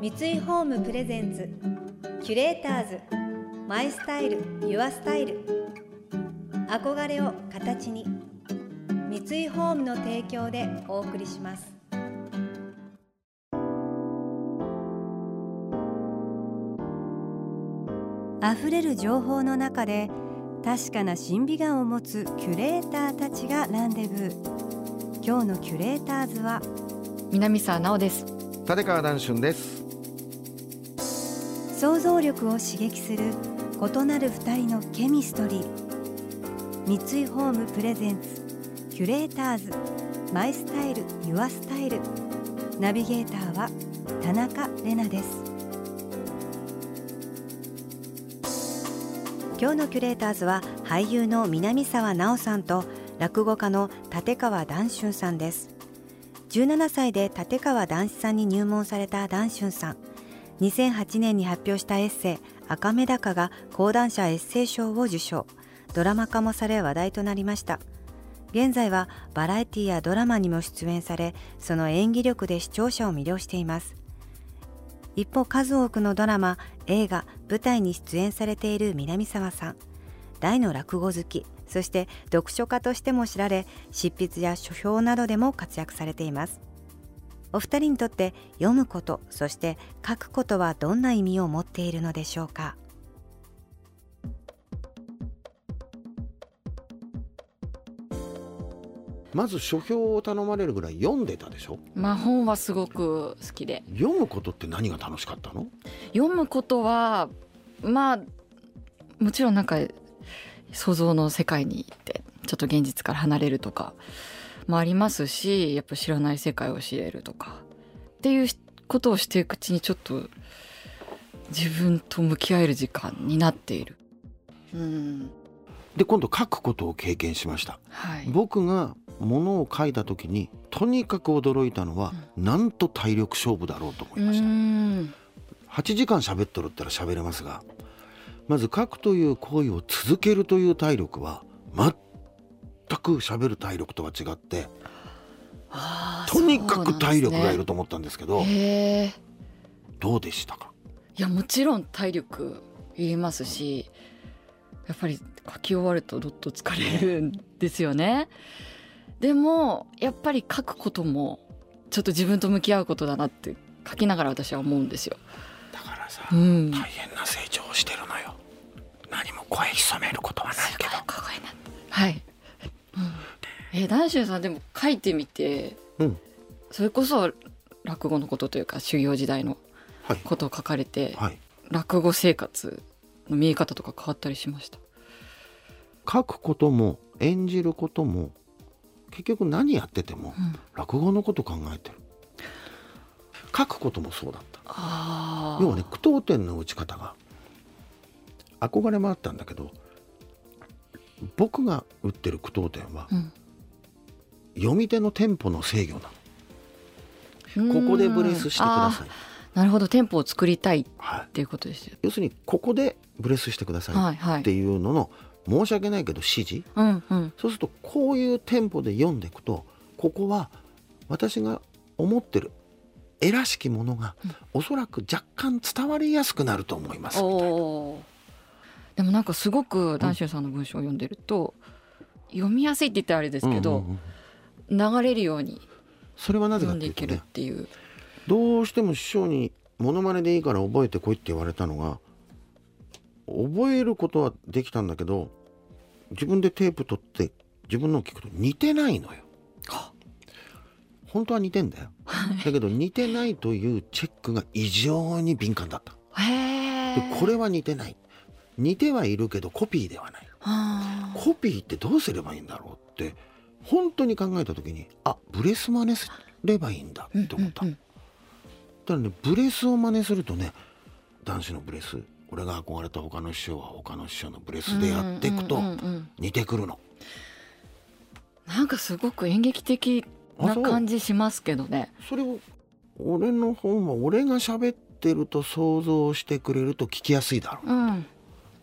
三井ホームプレゼンツキュレーターズマイスタイルユアスタイル。憧れを形に三井ホームの提供でお送りします。溢れる情報の中で確かな審美眼を持つキュレーターたちがランデブー。今日のキュレーターズは南沢直です。立川談春です想像力を刺激する異なる二人のケミストリー。三井ホームプレゼンツキュレーターズ。マイスタイルユアスタイル。ナビゲーターは田中れなです。今日のキュレーターズは俳優の南沢直さんと落語家の立川談春さんです。17歳で立川談志さんに入門された談春さん。2008年に発表したエッセイ「赤目高」が講談社エッセイ賞を受賞。ドラマ化もされ話題となりました。現在はバラエティやドラマにも出演されその演技力で視聴者を魅了しています。一方数多くのドラマ映画舞台に出演されている南沢さん。大の落語好き。そして読書家としても知られ執筆や書評などでも活躍されています。お二人にとって読むことそして書くことはどんな意味を持っているのでしょうか？まず書評を頼まれるぐらい読んでたでしょ？まあ本はすごく好きで。読むことって何が楽しかったの？読むことはまあもちろんなんか想像の世界に行ってちょっと現実から離れるとかもありますしやっぱ知らない世界を知れるとかっていうことをしていくうちにちょっと自分と向き合える時間になっている。うん。で今度書くことを経験しました、はい、僕がものを書いた時にとにかく驚いたのは、うん、なんと体力勝負だろうと思いました。8時間喋っとるったら喋れますがまず書くという行為を続けるという体力は全く喋る体力とは違ってとにかく体力がいると思ったんですけど、ね、どうでしたか？いやもちろん体力いりますしやっぱり書き終わるとどっと疲れるんですよね。でもやっぱり書くこともちょっと自分と向き合うことだなって書きながら私は思うんですよ。だからさ、うん、大変な成長をしてるのよ。何も声潜めることはないけど。はい。えー、男子さんでも書いてみて、うん、それこそ落語のことというか修行時代のことを書かれて、はい。はい、落語生活の見え方とか変わったりしました？書くことも演じることも結局何やってても、落語のこと考えてる。書くこともそうだった。要はね句読点の打ち方が憧れもあったんだけど僕が打ってる句読点は、うん、読み手のテンポの制御なの。ここでブレスしてください。なるほどテンポを作りたいっていうことですよ、はい、要するにここでブレスしてくださいっていうのの、申し訳ないけど指示、うんうん、そうするとこういうテンポで読んでいくとここは私が思ってる絵らしきものが、うん、おそらく若干伝わりやすくなると思います。でもなんかすごく談春さんの文章を読んでると、うん、読みやすいって言ったらあれですけど、うんうんうん流れるようにそれはなぜかというと、ね、っていうどうしても師匠にモノマネでいいから覚えてこいって言われたのが覚えることはできたんだけど自分でテープ取って自分のを聞くと似てないのよ。本当は似てんだよ。だけど似てないというチェックが異常に敏感だった。でこれは似てない。似てはいるけどコピーではない。コピーってどうすればいいんだろうって本当に考えた時にあブレス真似すればいいんだって思った、うんうんうん、だからねブレスを真似するとね男子のブレス俺が憧れた他の師匠は他の師匠のブレスでやっていくと似てくるの、うんうん、なんかすごく演劇的な感じしますけどね。それを俺の本は俺が喋ってると想像してくれると聞きやすいだろう、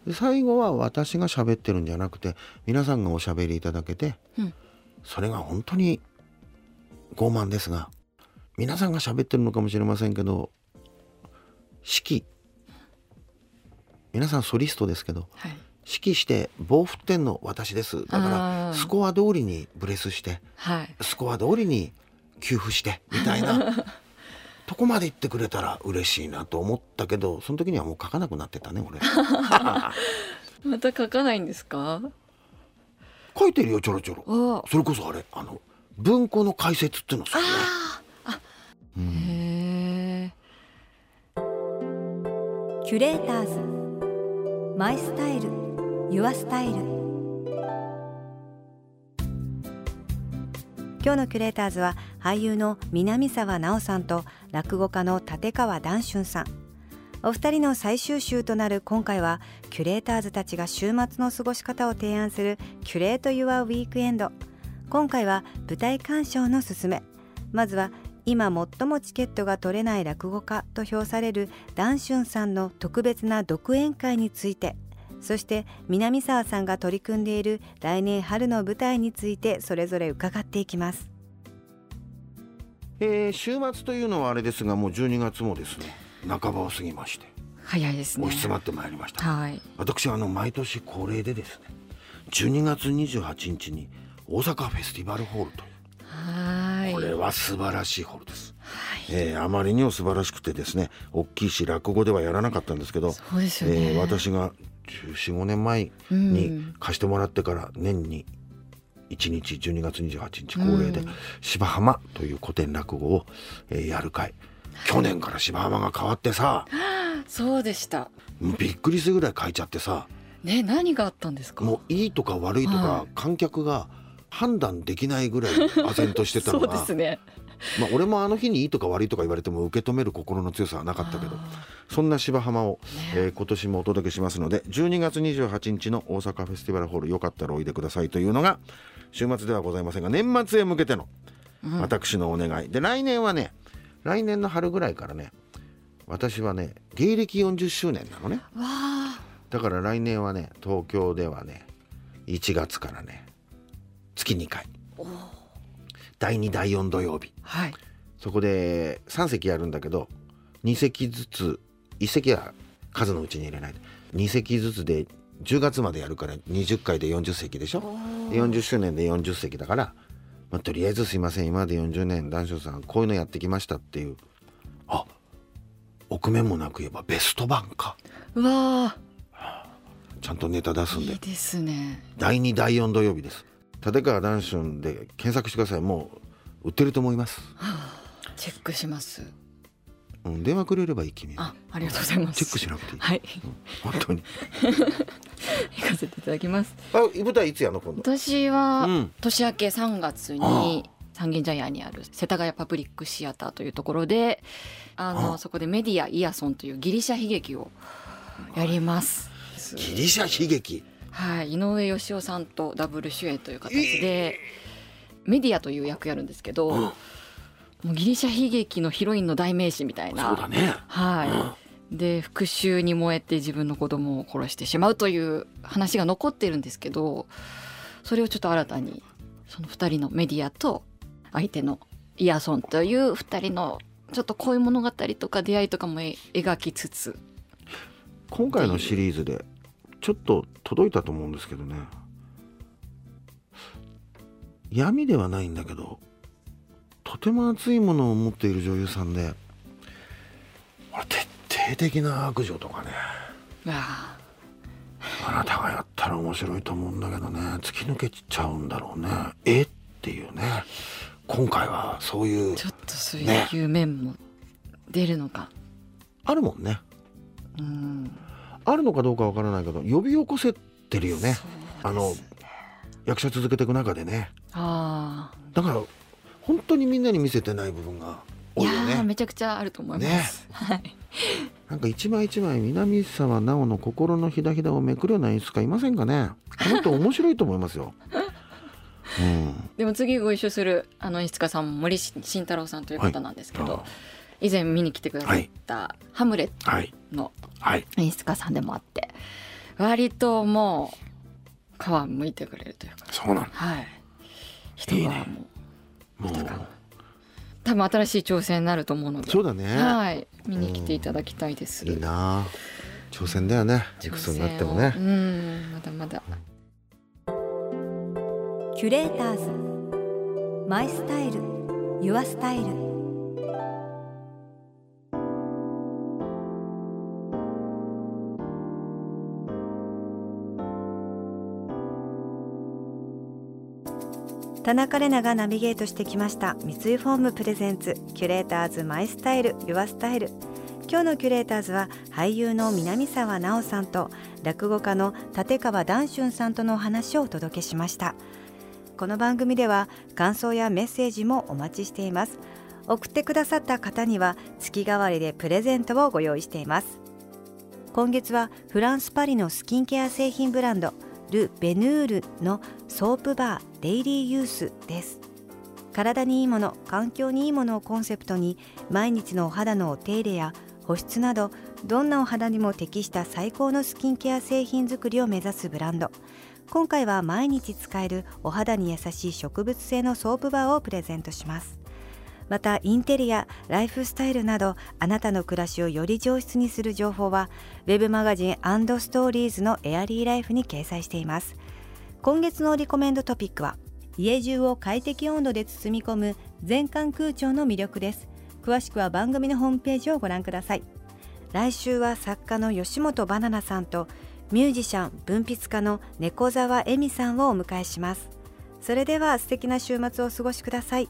うん。最後は私が喋ってるんじゃなくて皆さんがおしゃべりいただけて、うん、それが本当に傲慢ですが皆さんが喋ってるのかもしれませんけど指揮。皆さんソリストですけどはい。指揮して棒振ってんの私ですだからスコア通りにブレスしてはい。スコア通りに給付してみたいな。とこまで言ってくれたら嬉しいなと思ったけどその時にはもう書かなくなってたね俺。また書かないんですか？書いてるよちょろちょろ。おそれこそあれあの文庫の解説っていうのするねうんへえキュレーターズ。マイスタイル。ユアスタイル。今日のキュレーターズは俳優の南沢奈央さんと落語家の立川談春さんお二人の最終週となる今回はキュレーターズたちが週末の過ごし方を提案するキュレート・ユア・ウィークエンド。今回は舞台鑑賞のすすめ。まずは今最もチケットが取れない落語家と評される談春さんの特別な独演会について。そして南沢さんが取り組んでいる来年春の舞台についてそれぞれ伺っていきます。えー週末というのはあれですがもう12月もですね。半ばを過ぎまして。早いですね。押し詰まってまいりました、はい。私はあの毎年恒例でですね12月28日に大阪フェスティバルホールという。はい。これは素晴らしいホールです、えーあまりにも素晴らしくてですね大きいし落語ではやらなかったんですけど、そうですよね、えー私が45年前うん。に貸してもらってから年に1日12月28日恒例でうん。芝浜という古典落語を、えーやる会去年から芝浜が変わってさ。そうでした。びっくりするぐらい変えちゃってさ。ね何があったんですか？もういいとか悪いとか、はい。観客が判断できないぐらい唖然としてたの そうがですね。まあ、俺もあの日にいいとか悪いとか言われても受け止める心の強さはなかったけどあそんな芝浜を、えー今年もお届けしますので12月28日の大阪フェスティバルホールよかったらおいでくださいというのが週末ではございませんが年末へ向けてのうん。私のお願い。で来年はね来年の春ぐらいからね私はね芸歴40周年なのね。だから来年はね東京ではね1月からね月2回。第2第4土曜日。はい。そこで3席やるんだけど2席ずつ1席は数のうちに入れないで2席ずつで10月までやるから20回で40席でしょ？で40周年で40席だから、まあ、とりあえずすいません今まで40年談笑さんこういうのやってきましたっていう。あ臆面もなく言えばベスト版か。うわちゃんとネタ出すんで。あいいですね。第2第4土曜日です。立川談春で検索してください。もう売ってると思います、チェックします。うん、電話くれればいい君あありがとうございます。チェックしなくていい、はい。本当に 行かせていただきます。あ舞台いつやの今度？私はうん。年明け3月に三軒茶屋にある世田谷パブリックシアターというところであのあそこでメディアイヤソンというギリシャ悲劇をやります。ギリシャ悲劇？はい、井上芳雄さんとダブル主演という形でメディアという役やるんですけど、うん。もうギリシャ悲劇のヒロインの代名詞みたいな。そうだね。はい、で復讐に燃えて自分の子供を殺してしまうという話が残ってるんですけどそれをちょっと新たにその2人のメディアと相手のイヤソンという2人のちょっと恋物語とか出会いとかも描きつつ。今回のシリーズでちょっと届いたと思うんですけどね。闇ではないんだけどとても熱いものを持っている女優さんで俺徹底的な悪女とかね。あ。あなたがやったら面白いと思うんだけどね突き抜けちゃうんだろうね。え？っていうね。今回はそういうちょっとそうねいう面も出るのか、あるもんね。うん。あるのかどうかわからないけど呼び起こせてるよね。あの役者続けていく中でね。ああ。だから本当にみんなに見せてない部分が多いよね。ーめちゃくちゃあると思います、はいなんか一枚一枚南沢奈緒の心のひだひだをめくるような演出家いませんかね？この人面白いと思いますよ、うん、でも次ご一緒するあの演出家さんも森慎太郎さんという方なんですけど、はい。あ以前見に来てくださった「ハムレッはいト」のはい。演出家さんでもあって割ともう皮むいてくれるというか。そうなのはい。人がもういいね。もう多分新しい挑戦になると思うので。そうだね、はい。見に来ていただきたいです、いいな。挑戦だよね。熟睡になってもね。うん。まだまだ。キュレーターズ。マイスタイル。ユアスタイル田中れながナビゲートしてきました三井ホーム presents キュレーターズ my style your style。今日のキュレーターズは俳優の南沢奈央さんと落語家の立川談春さんとのお話をお届けしました。この番組では感想やメッセージもお待ちしています。送ってくださった方には月替わりでプレゼントをご用意しています。今月はフランス・パリのスキンケア製品ブランドル・ベヌールのソープバーデイリーユースです。体にいいもの環境にいいものをコンセプトに毎日のお肌のお手入れや保湿などどんなお肌にも適した最高のスキンケア製品作りを目指すブランド。今回は毎日使えるお肌に優しい植物性のソープバーをプレゼントします。またインテリアライフスタイルなどあなたの暮らしをより上質にする情報はウェブマガジンストーリーズのエアリーライフに掲載しています。今月のリコメンドトピックは家中を快適温度で包み込む全館空調の魅力です。詳しくは番組のホームページをご覧ください。来週は作家の吉本バナナさんとミュージシャン文筆家の猫沢恵美さんをお迎えします。それでは素敵な週末をお過ごしください。